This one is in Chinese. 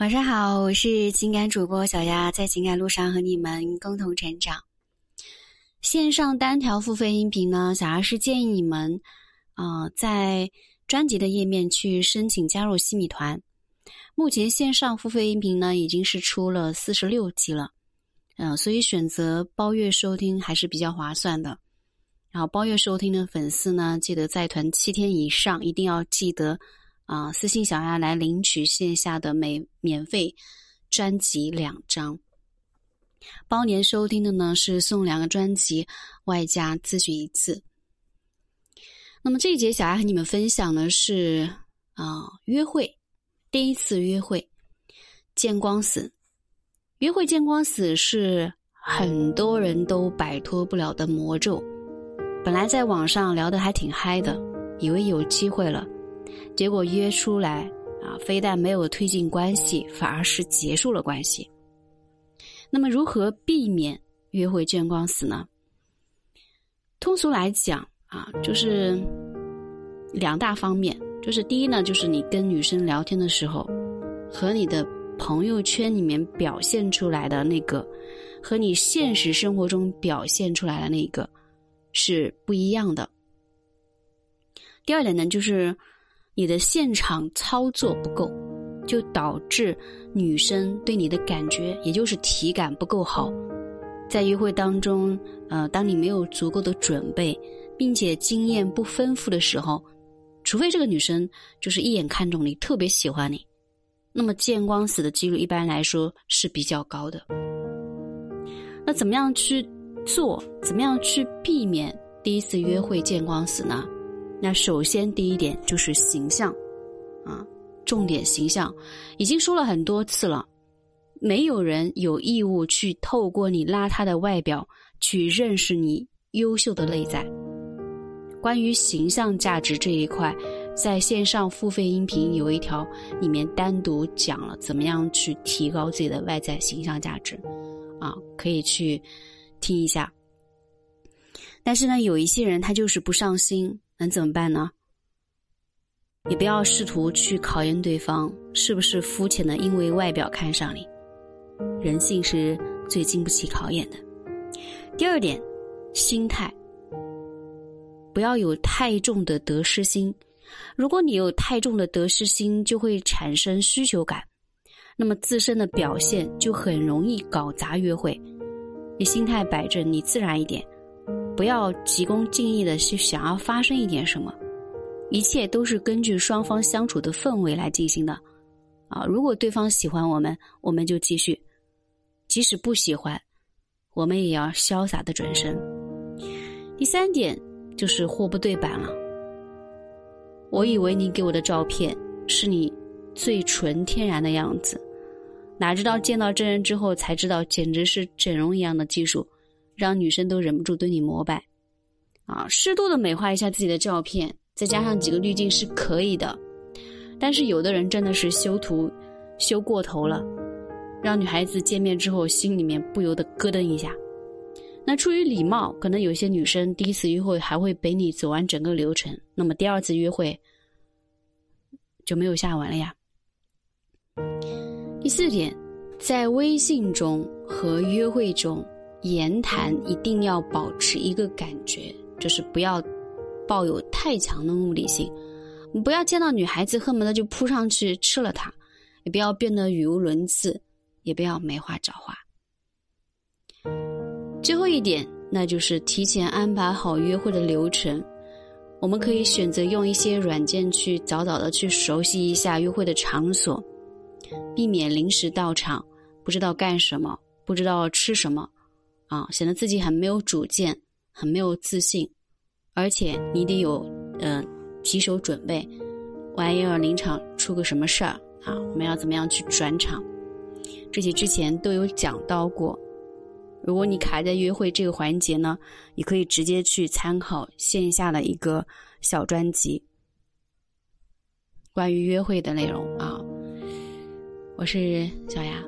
晚上好，我是情感主播小丫，在情感路上和你们共同成长。线上单条付费音频呢，小丫是建议你们，啊，在专辑的页面去申请加入西米团。目前线上付费音频呢，已经是出了四十六集了，嗯，所以选择包月收听还是比较划算的。然后包月收听的粉丝呢，记得在团七天以上，一定要记得。啊，私信小丫来领取线下的每免费专辑两张，包年收听的呢是送两个专辑，外加咨询一次。那么这一节小丫和你们分享的是啊，约会第一次约会见光死，约会见光死是很多人都摆脱不了的魔咒。本来在网上聊得还挺嗨的，以为有机会了。结果约出来啊，非但没有推进关系，反而是结束了关系。那么，如何避免约会见光死呢？通俗来讲啊，就是两大方面，就是第一呢，就是你跟女生聊天的时候，和你的朋友圈里面表现出来的那个，和你现实生活中表现出来的那个是不一样的。第二点呢，就是。你的现场操作不够，就导致女生对你的感觉，也就是体感不够好。在约会当中，呃，当你没有足够的准备，并且经验不丰富的时候，除非这个女生就是一眼看中你，特别喜欢你，那么见光死的几率一般来说是比较高的。那怎么样去做？怎么样去避免第一次约会见光死呢？那首先第一点就是形象，啊，重点形象，已经说了很多次了，没有人有义务去透过你邋遢的外表去认识你优秀的内在。关于形象价值这一块，在线上付费音频有一条里面单独讲了怎么样去提高自己的外在形象价值，啊，可以去听一下。但是呢，有一些人他就是不上心。能怎么办呢？你不要试图去考验对方是不是肤浅的，因为外表看上你。人性是最经不起考验的。第二点，心态，不要有太重的得失心。如果你有太重的得失心，就会产生需求感，那么自身的表现就很容易搞砸约会。你心态摆正，你自然一点。不要急功近利的去想要发生一点什么，一切都是根据双方相处的氛围来进行的，啊，如果对方喜欢我们，我们就继续；即使不喜欢，我们也要潇洒的转身。第三点就是货不对版了。我以为你给我的照片是你最纯天然的样子，哪知道见到真人之后才知道，简直是整容一样的技术。让女生都忍不住对你膜拜，啊，适度的美化一下自己的照片，再加上几个滤镜是可以的。但是有的人真的是修图修过头了，让女孩子见面之后心里面不由得咯噔一下。那出于礼貌，可能有些女生第一次约会还会陪你走完整个流程，那么第二次约会就没有下文了呀。第四点，在微信中和约会中。言谈一定要保持一个感觉，就是不要抱有太强的目的性，不要见到女孩子恨不得就扑上去吃了她，也不要变得语无伦次，也不要没话找话。最后一点，那就是提前安排好约会的流程。我们可以选择用一些软件去早早的去熟悉一下约会的场所，避免临时到场，不知道干什么，不知道吃什么。啊，显得自己很没有主见，很没有自信，而且你得有，嗯，几手准备，万一要临场出个什么事儿啊，我们要怎么样去转场？这些之前都有讲到过。如果你卡在约会这个环节呢，你可以直接去参考线下的一个小专辑，关于约会的内容啊。我是小雅。